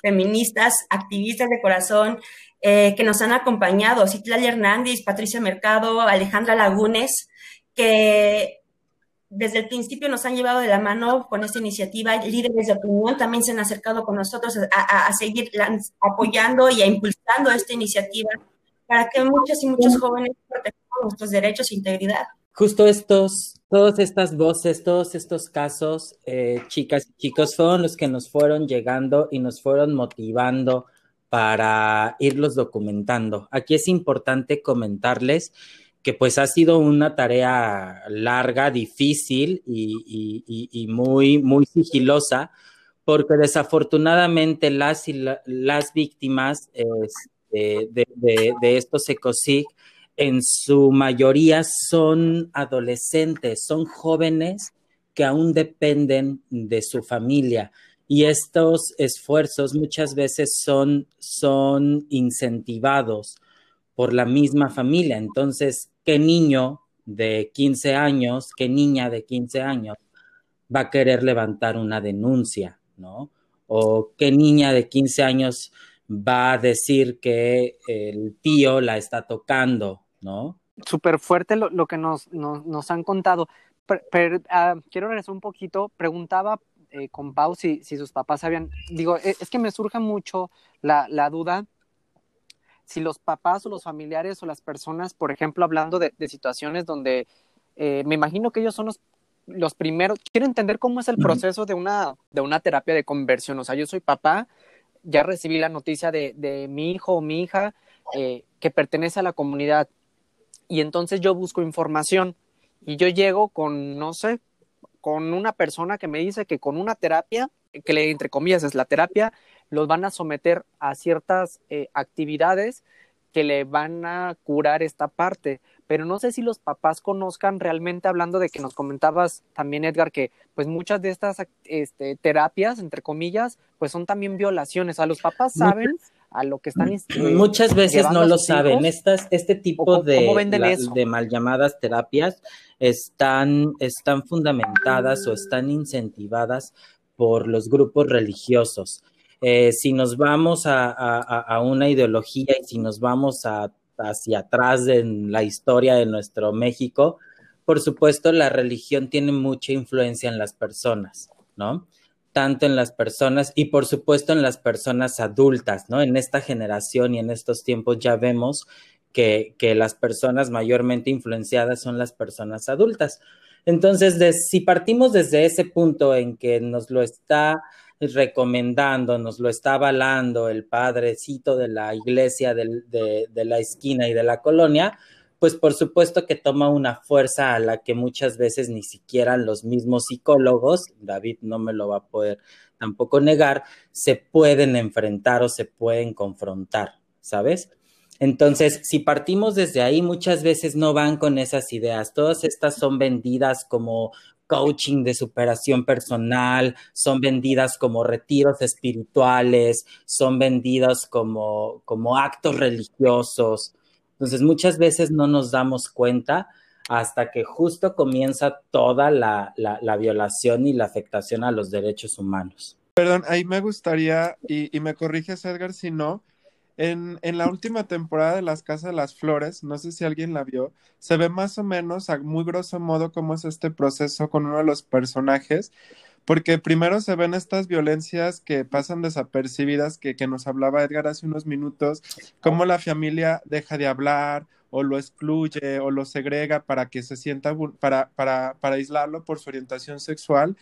feministas, activistas de corazón, eh, que nos han acompañado, Citlali Hernández, Patricia Mercado, Alejandra Lagunes, que desde el principio nos han llevado de la mano con esta iniciativa. Líderes de opinión también se han acercado con nosotros a, seguir apoyando y a impulsando esta iniciativa para que muchos y muchos jóvenes protejamos nuestros derechos e integridad. Justo estos, todas estas voces, todos estos casos, eh, chicas y chicos, fueron los que nos fueron llegando y nos fueron motivando para irlos documentando. Aquí es importante comentarles que pues ha sido una tarea larga, difícil y, muy, muy sigilosa, porque desafortunadamente las, las víctimas este, de, estos ECOSIG en su mayoría son adolescentes, son jóvenes que aún dependen de su familia. Y estos esfuerzos muchas veces son, son incentivados por la misma familia. Entonces, ¿qué niño de 15 años, qué niña de 15 años va a querer levantar una denuncia, ¿no? O qué niña de 15 años va a decir que el tío la está tocando, ¿no? súper fuerte lo, que nos, nos, han contado. Ah, quiero regresar un poquito. Preguntaba eh, con Pau si, si, sus papás habían. Digo, e, es, que me surge mucho la, la, duda si los papás o los familiares o las personas, por ejemplo, hablando de, de situaciones donde eh, me imagino que ellos son los, los primeros. Quiero entender cómo es el proceso de una, de una terapia de conversión. O sea, yo soy papá, ya recibí la noticia de, de mi hijo o mi hija eh, que pertenece a la comunidad y entonces yo busco información y yo llego con, no sé, con una persona que me dice que con una terapia, que le, entre comillas es la terapia, los van a someter a ciertas eh, actividades que le van a curar esta parte. Pero no sé si los papás conozcan realmente, hablando de que nos comentabas también, Edgar, que pues muchas de estas este, terapias, entre comillas, pues son también violaciones. A los papás saben a lo que están mm, muchas veces no lo saben Estas, este tipo de, de mal llamadas terapias están, están fundamentadas o están incentivadas por los grupos religiosos eh, si nos vamos a, a, una ideología y si nos vamos a, hacia atrás en la historia de nuestro México por supuesto la religión tiene mucha influencia en las personas no tanto en las personas y por supuesto en las personas adultas, ¿no? En esta generación y en estos tiempos ya vemos que, que las personas mayormente influenciadas son las personas adultas. Entonces, si partimos desde ese punto en que nos lo está recomendando, nos lo está avalando el padrecito de la iglesia de, de la esquina y de la colonia, pues por supuesto que toma una fuerza a la que muchas veces ni siquiera los mismos psicólogos, David no me lo va a poder tampoco negar, se pueden enfrentar o se pueden confrontar, ¿sabes? Entonces, si partimos desde ahí, muchas veces no van con esas ideas. Todas estas son vendidas como coaching de superación personal, son vendidas como retiros espirituales, son vendidas como, como actos religiosos. Entonces, muchas veces no nos damos cuenta hasta que justo comienza toda la, violación y la afectación a los derechos humanos. Perdón, ahí me gustaría, y, me corriges Edgar si no, en, la última temporada de Las Casas de las Flores, no sé si alguien la vio, se ve más o menos a muy grosso modo cómo es este proceso con uno de los personajes porque primero se ven estas violencias que pasan desapercibidas, que, que nos hablaba Edgar hace unos minutos, cómo la familia deja de hablar o lo excluye o lo segrega para que se sienta, para, para, para aislarlo por su orientación sexual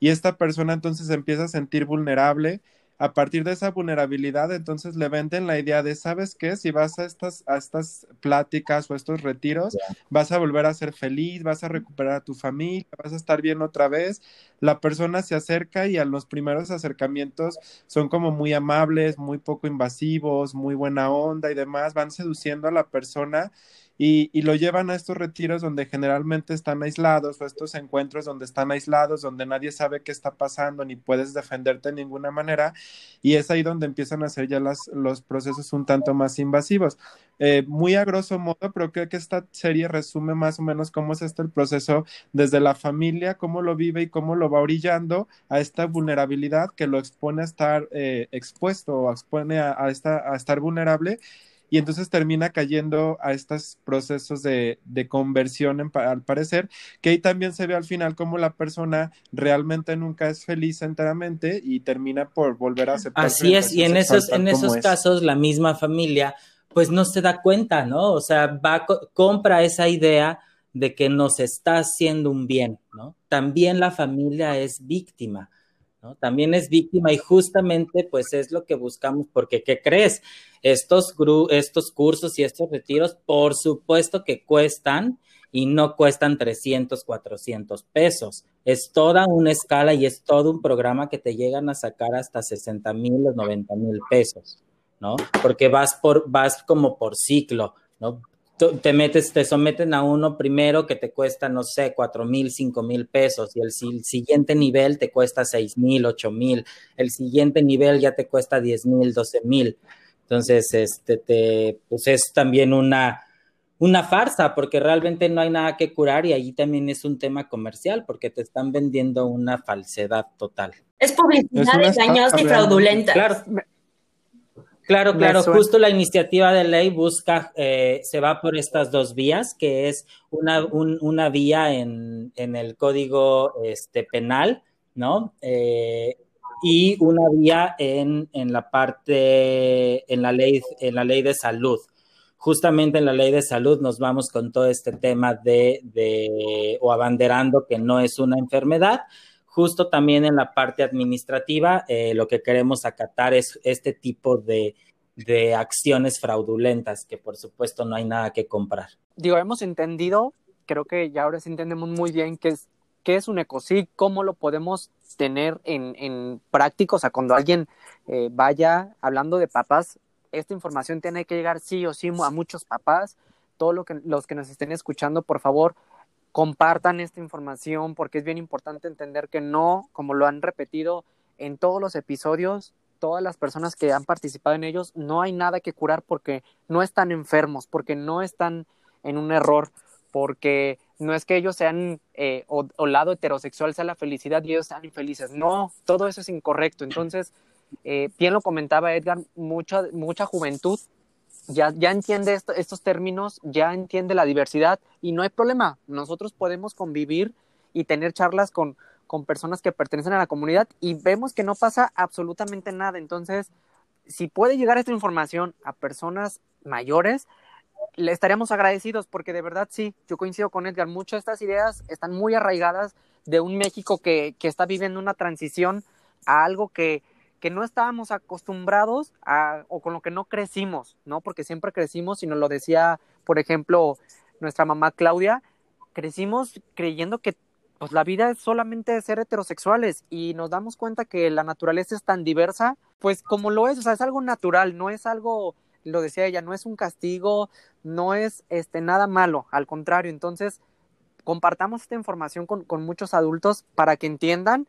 y esta persona entonces empieza a sentir vulnerable a partir de esa vulnerabilidad, entonces le venden la idea de, ¿sabes qué? Si vas a estas, a estas pláticas o estos retiros, vas a volver a ser feliz, vas a recuperar a tu familia, vas a estar bien otra vez. La persona se acerca y a los primeros acercamientos son como muy amables, muy poco invasivos, muy buena onda y demás, van seduciendo a la persona y, lo llevan a estos retiros donde generalmente están aislados o estos encuentros donde están aislados, donde nadie sabe qué está pasando ni puedes defenderte de ninguna manera y es ahí donde empiezan a hacer ya las, los procesos un tanto más invasivos. Eh, muy a grosso modo, pero creo que esta serie resume más o menos cómo es este el proceso desde la familia, cómo lo vive y cómo lo va orillando a esta vulnerabilidad que lo expone a estar eh, expuesto o expone a, a, a estar vulnerable y entonces termina cayendo a estos procesos de, conversión, al parecer, que ahí también se ve al final como la persona realmente nunca es feliz enteramente y termina por volver a aceptar. Así es, y en esos, en esos casos la misma familia pues no se da cuenta, ¿no? O sea, va, compra esa idea de que nos está haciendo un bien, ¿no? También la familia es víctima. ¿No? También es víctima y justamente pues es lo que buscamos, porque ¿qué crees? Estos, estos cursos y estos retiros, por supuesto que cuestan y no cuestan 300, 400 pesos. Es toda una escala y es todo un programa que te llegan a sacar hasta 60 mil o 90 mil pesos, ¿no? Porque vas, por, vas como por ciclo, ¿no? Te metes, te someten a uno primero que te cuesta, no sé, cuatro mil, cinco mil pesos y el, siguiente nivel te cuesta seis mil, ocho mil, el siguiente nivel ya te cuesta diez mil, doce mil. Entonces, este, te, pues es también una, una farsa porque realmente no hay nada que curar y allí también es un tema comercial porque te están vendiendo una falsedad total. Es publicidad engañosa y fraudulenta. Claro, Claro, claro, justo la iniciativa de ley busca, eh, se va por estas dos vías, que es una, una vía en, en, el código este, penal, ¿no? Eh, y una vía en, en, la parte, en la, ley, en la ley de salud. Justamente en la ley de salud nos vamos con todo este tema de, de o abanderando que no es una enfermedad, justo también en la parte administrativa, eh, lo que queremos acatar es este tipo de, acciones fraudulentas, que por supuesto no hay nada que comprar. Digo, hemos entendido, creo que ya ahora sí entendemos muy bien qué es, qué es un ecosig, cómo lo podemos tener en, en práctica, o sea, cuando alguien eh, vaya hablando de papás, esta información tiene que llegar sí o sí a muchos papás, todos que, los que nos estén escuchando, por favor, compartan esta información porque es bien importante entender que no, como lo han repetido en todos los episodios, todas las personas que han participado en ellos, no hay nada que curar porque no están enfermos, porque no están en un error, porque no es que ellos sean eh, o, lado heterosexual sea la felicidad y ellos sean infelices. No, todo eso es incorrecto. Entonces, eh, bien lo comentaba Edgar, mucha, mucha juventud ya, ya entiende estos términos, ya entiende la diversidad y no hay problema. Nosotros podemos convivir y tener charlas con, con personas que pertenecen a la comunidad y vemos que no pasa absolutamente nada. Entonces, si puede llegar esta información a personas mayores, le estaríamos agradecidos porque de verdad sí, yo coincido con Edgar, muchas de estas ideas están muy arraigadas de un México que, que está viviendo una transición a algo que, que no estábamos acostumbrados a, o con lo que no crecimos, ¿no? Porque siempre crecimos, y nos lo decía, por ejemplo, nuestra mamá Claudia, crecimos creyendo que pues la vida es solamente ser heterosexuales y nos damos cuenta que la naturaleza es tan diversa, pues como lo es, o sea, es algo natural, no es algo, lo decía ella, no es un castigo, no es este nada malo, al contrario, entonces compartamos esta información con, con muchos adultos para que entiendan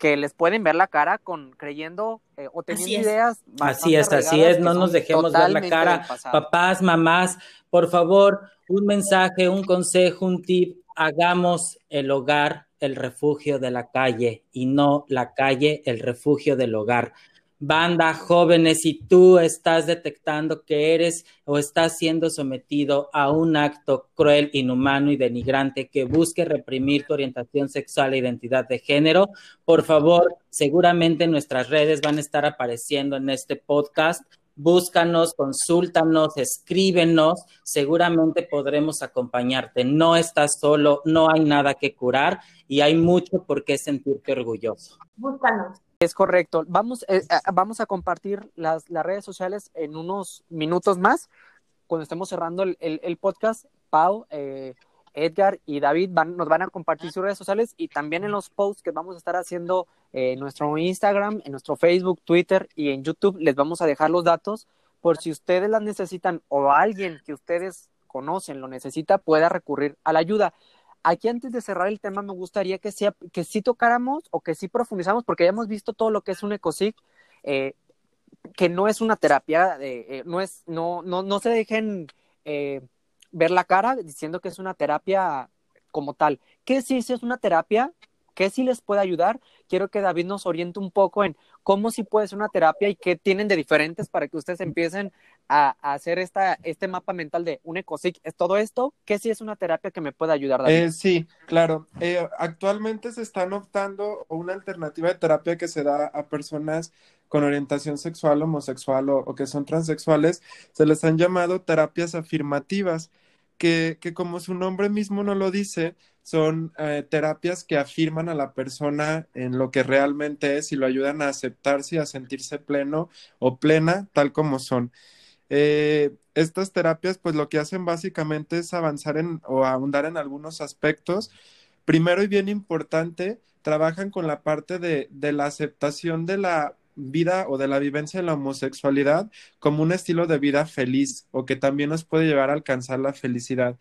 que les pueden ver la cara con creyendo eh, o teniendo ideas. Así es, así es, no nos dejemos ver la cara. Papás, mamás, por favor, un mensaje, un consejo, un tip, hagamos el hogar el refugio de la calle y no la calle el refugio del hogar banda, jóvenes, si tú estás detectando que eres o estás siendo sometido a un acto cruel, inhumano y denigrante que busque reprimir tu orientación sexual e identidad de género, por favor, seguramente nuestras redes van a estar apareciendo en este podcast. Búscanos, consúltanos, escríbenos, seguramente podremos acompañarte. No estás solo, no hay nada que curar y hay mucho por qué sentirte orgulloso. Búscanos. Es correcto. Vamos, eh, vamos a compartir las, las, redes sociales en unos minutos más. Cuando estemos cerrando el, el, podcast, Pau, eh, Edgar y David van, nos van a compartir sus redes sociales y también en los posts que vamos a estar haciendo en nuestro Instagram, en nuestro Facebook, Twitter y en YouTube les vamos a dejar los datos. Por si ustedes las necesitan o alguien que ustedes conocen lo necesita pueda recurrir a la ayuda. Aquí antes de cerrar el tema me gustaría que sí, que sí tocáramos o que sí profundizamos, porque ya hemos visto todo lo que es un ecosic, eh, que no es una terapia, eh, no, es, no, no, no se dejen eh, ver la cara diciendo que es una terapia como tal. ¿Qué sí, sí es una terapia? ¿Qué sí les puede ayudar? Quiero que David nos oriente un poco en cómo sí puede ser una terapia y qué tienen de diferentes para que ustedes empiecen a, hacer esta, este mapa mental de un ecosic. ¿Es todo esto? ¿Qué sí es una terapia que me puede ayudar, David? Eh, sí, claro. Eh, actualmente se están optando una alternativa de terapia que se da a personas con orientación sexual, homosexual o, que son transexuales. Se les han llamado terapias afirmativas. Que, que, como su nombre mismo no lo dice, son eh, terapias que afirman a la persona en lo que realmente es y lo ayudan a aceptarse y a sentirse pleno o plena tal como son. Eh, estas terapias pues lo que hacen básicamente es avanzar en o ahondar en algunos aspectos. Primero y bien importante, trabajan con la parte de, de la aceptación de la vida o de la vivencia de la homosexualidad como un estilo de vida feliz o que también nos puede llevar a alcanzar la felicidad.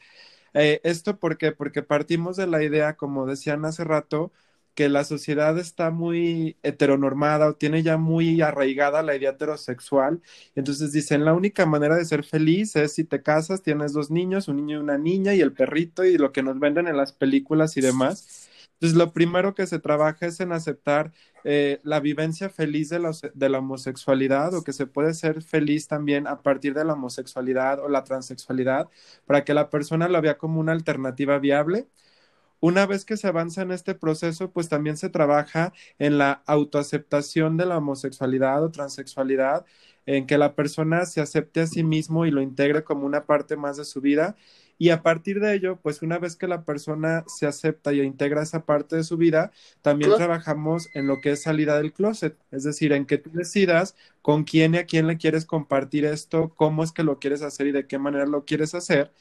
Eh, ¿Esto por qué? Porque partimos de la idea, como decían hace rato, que la sociedad está muy heteronormada o tiene ya muy arraigada la idea heterosexual. Entonces dicen, la única manera de ser feliz es si te casas, tienes dos niños, un niño y una niña y el perrito y lo que nos venden en las películas y demás. Entonces, lo primero que se trabaja es en aceptar eh, la vivencia feliz de la, de la, homosexualidad o que se puede ser feliz también a partir de la homosexualidad o la transexualidad para que la persona lo vea como una alternativa viable. Una vez que se avanza en este proceso, pues también se trabaja en la autoaceptación de la homosexualidad o transexualidad, en que la persona se acepte a sí mismo y lo integre como una parte más de su vida y a partir de ello, pues una vez que la persona se acepta y integra esa parte de su vida, también trabajamos en lo que es salida del closet, es decir, en que tú decidas con quién y a quién le quieres compartir esto, cómo es que lo quieres hacer y de qué manera lo quieres hacer.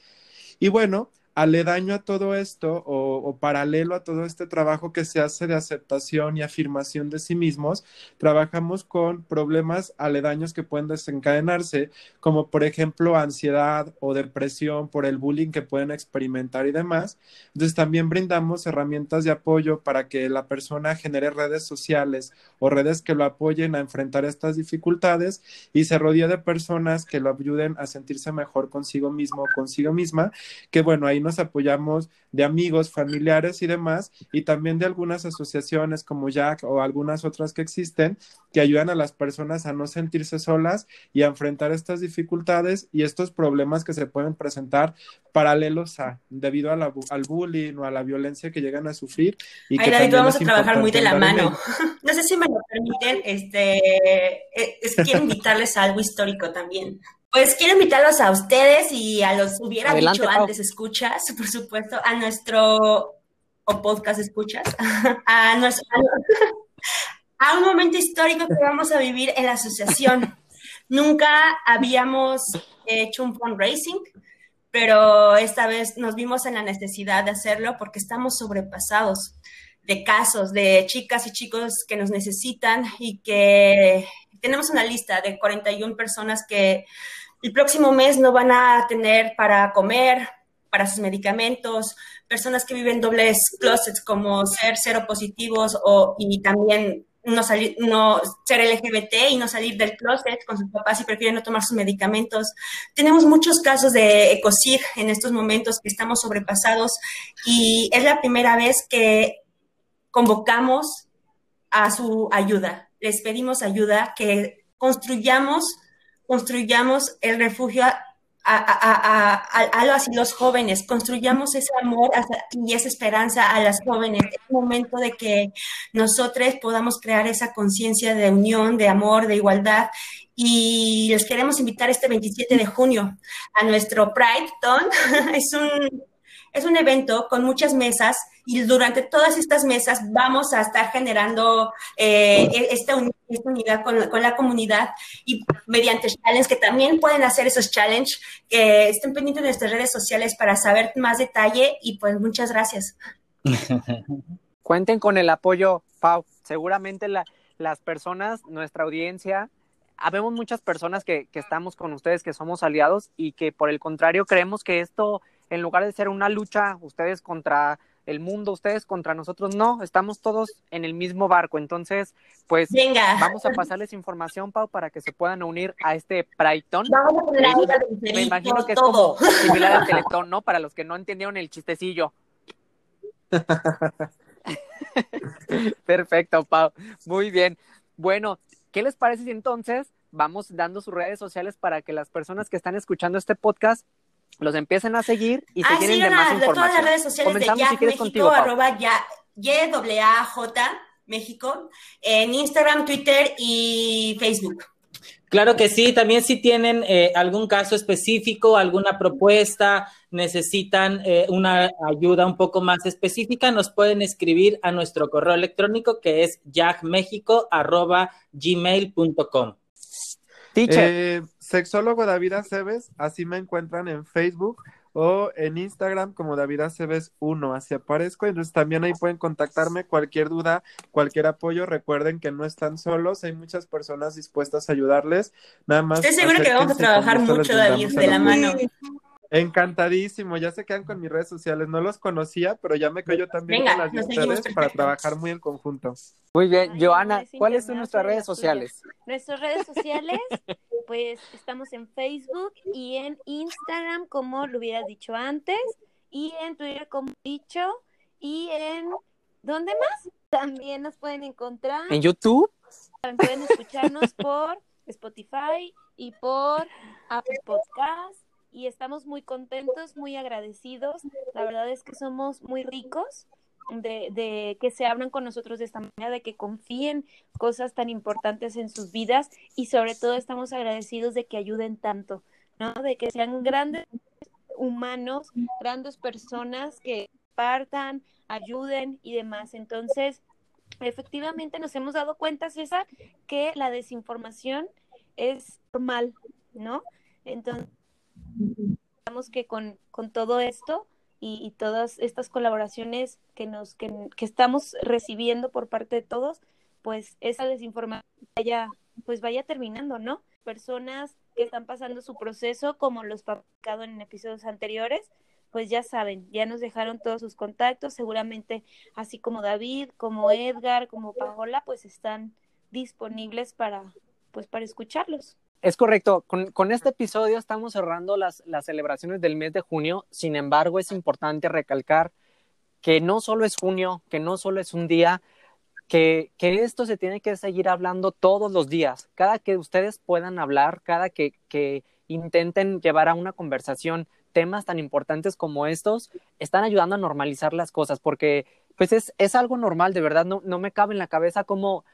Y bueno, aledaño a todo esto o, paralelo a todo este trabajo que se hace de aceptación y afirmación de sí mismos, trabajamos con problemas aledaños que pueden desencadenarse, como por ejemplo ansiedad o depresión por el bullying que pueden experimentar y demás. Entonces también brindamos herramientas de apoyo para que la persona genere redes sociales o redes que lo apoyen a enfrentar estas dificultades y se rodee de personas que lo ayuden a sentirse mejor consigo mismo o consigo misma, que bueno, ahí nos apoyamos de amigos, familiares y demás, y también de algunas asociaciones como Jack o algunas otras que existen, que ayudan a las personas a no sentirse solas y a enfrentar estas dificultades y estos problemas que se pueden presentar paralelos a, debido a al bullying o a la violencia que llegan a sufrir. Y Ay, David, vamos a trabajar muy de la mano. No sé si me lo permiten, este, eh, es, quiero invitarles a algo histórico también. Pues quiero invitarlos a ustedes y a los hubiera dicho antes escuchas, por supuesto, a nuestro o podcast escuchas, a, nuestro, a un momento histórico que vamos a vivir en la asociación. Nunca habíamos hecho un fundraising, pero esta vez nos vimos en la necesidad de hacerlo porque estamos sobrepasados de casos de chicas y chicos que nos necesitan y que tenemos una lista de 41 personas que el próximo mes no van a tener para comer, para sus medicamentos, personas que viven dobles closets como ser cero positivos o, y también no, salir, no ser LGBT y no salir del closet con sus papás y prefieren no tomar sus medicamentos. Tenemos muchos casos de ECOSIG en estos momentos que estamos sobrepasados y es la primera vez que convocamos a su ayuda. Les pedimos ayuda, que construyamos construyamos el refugio a, a, los, los jóvenes, construyamos ese amor y esa esperanza a las jóvenes. Es el momento de que nosotros podamos crear esa conciencia de unión, de amor, de igualdad. Y les queremos invitar este 27 de junio a nuestro Pride Ton. es un es un evento con muchas mesas y durante todas estas mesas vamos a estar generando eh, e-, esta, unidad con, la comunidad y mediante challenges que también pueden hacer esos challenges, que estén pendientes de nuestras redes sociales para saber más detalle y pues muchas gracias. Cuenten con el apoyo, Pau. Seguramente las personas, nuestra audiencia, habemos muchas personas que, que estamos con ustedes, que somos aliados y que por el contrario creemos que esto en lugar de ser una lucha, ustedes contra el mundo, ustedes contra nosotros, no, estamos todos en el mismo barco. Entonces, pues vamos a pasarles información, Pau, para que se puedan unir a este Prayton. Me imagino que es como similar al Teletón, ¿no? Para los que no entendieron el chistecillo. Perfecto, Pau. Muy bien. Bueno, ¿qué les parece si entonces vamos dando sus redes sociales para que las personas que están escuchando este podcast los empiecen a seguir y se ah, tienen de más información. todas las redes sociales de Jack México, arroba ya, J México, en Instagram, Twitter y Facebook. Claro que sí, también si tienen eh, algún caso específico, alguna propuesta, necesitan eh, una ayuda un poco más específica, nos pueden escribir a nuestro correo electrónico que es Eh, sexólogo David Aceves, así me encuentran en Facebook o en Instagram como David Aceves 1, así aparezco. Entonces también ahí pueden contactarme cualquier duda, cualquier apoyo. Recuerden que no están solos, hay muchas personas dispuestas a ayudarles. Nada más. Estoy seguro que vamos a trabajar mucho, David, de la mano. Encantadísimo, ya se quedan con mis redes sociales. No los conocía, pero ya me quedo también con las de ustedes para trabajar muy en conjunto. Muy bien, Joana, ¿cuáles son nuestras redes sociales? Nuestras redes sociales, pues estamos en Facebook y en Instagram, como lo hubieras dicho antes, y en Twitter, como dicho, y en ¿Dónde más? También nos pueden encontrar. En YouTube. Pueden escucharnos por Spotify y por Apple Podcast. Y estamos muy contentos, muy agradecidos. La verdad es que somos muy ricos de, de, que se abran con nosotros de esta manera, de que confíen cosas tan importantes en sus vidas y sobre todo estamos agradecidos de que ayuden tanto, ¿no? De que sean grandes humanos, grandes personas que partan, ayuden y demás. Entonces, efectivamente nos hemos dado cuenta, César, que la desinformación es normal, ¿no? Entonces, digamos que con, con todo esto y, todas estas colaboraciones que nos que, estamos recibiendo por parte de todos, pues esa desinformación vaya, pues vaya terminando, ¿no? Personas que están pasando su proceso, como los publicado en episodios anteriores, pues ya saben, ya nos dejaron todos sus contactos, seguramente así como David, como Edgar, como Paola, pues están disponibles para, pues para escucharlos. Es correcto. Con, este episodio estamos cerrando las, celebraciones del mes de junio. Sin embargo, es importante recalcar que no solo es junio, que no solo es un día, que, esto se tiene que seguir hablando todos los días. Cada que ustedes puedan hablar, cada que, intenten llevar a una conversación temas tan importantes como estos, están ayudando a normalizar las cosas, porque pues es, es algo normal, de verdad, no, no me cabe en la cabeza cómo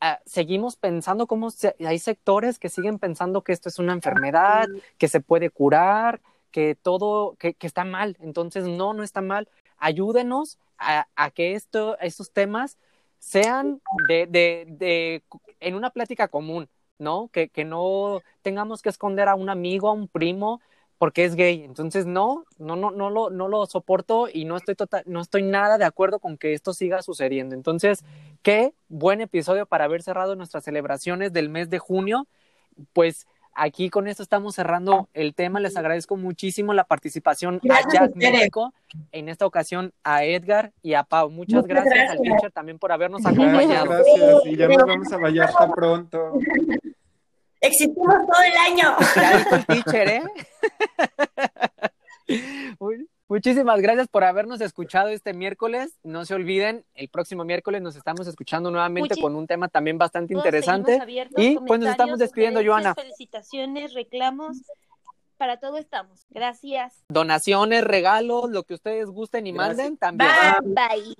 Ah, seguimos pensando como hay sectores que siguen pensando que esto es una enfermedad, que se puede curar, que todo, que, está mal. Entonces, no, no está mal. Ayúdenos a, que esto, estos temas sean de, de, de, en una plática común, ¿no? Que, que no tengamos que esconder a un amigo, a un primo, porque es gay. Entonces, no, no, no, no lo, no lo soporto y no estoy total, no estoy nada de acuerdo con que esto siga sucediendo. Entonces, qué buen episodio para haber cerrado nuestras celebraciones del mes de junio. Pues aquí con esto estamos cerrando el tema. Les agradezco muchísimo la participación a Jack México, en esta ocasión a Edgar y a Pau. Muchas, gracias, al teacher también por habernos acompañado. Gracias, y ya nos vamos a Vallarta pronto. Existimos todo el año. Ya el teacher, ¿eh? muchísimas gracias por habernos escuchado este miércoles. No se olviden, el próximo miércoles nos estamos escuchando nuevamente con un tema también bastante interesante. Y pues nos estamos despidiendo, Joana. Felicitaciones, reclamos. Para todo estamos. Gracias. Donaciones, regalos, lo que ustedes gusten y manden también. bye.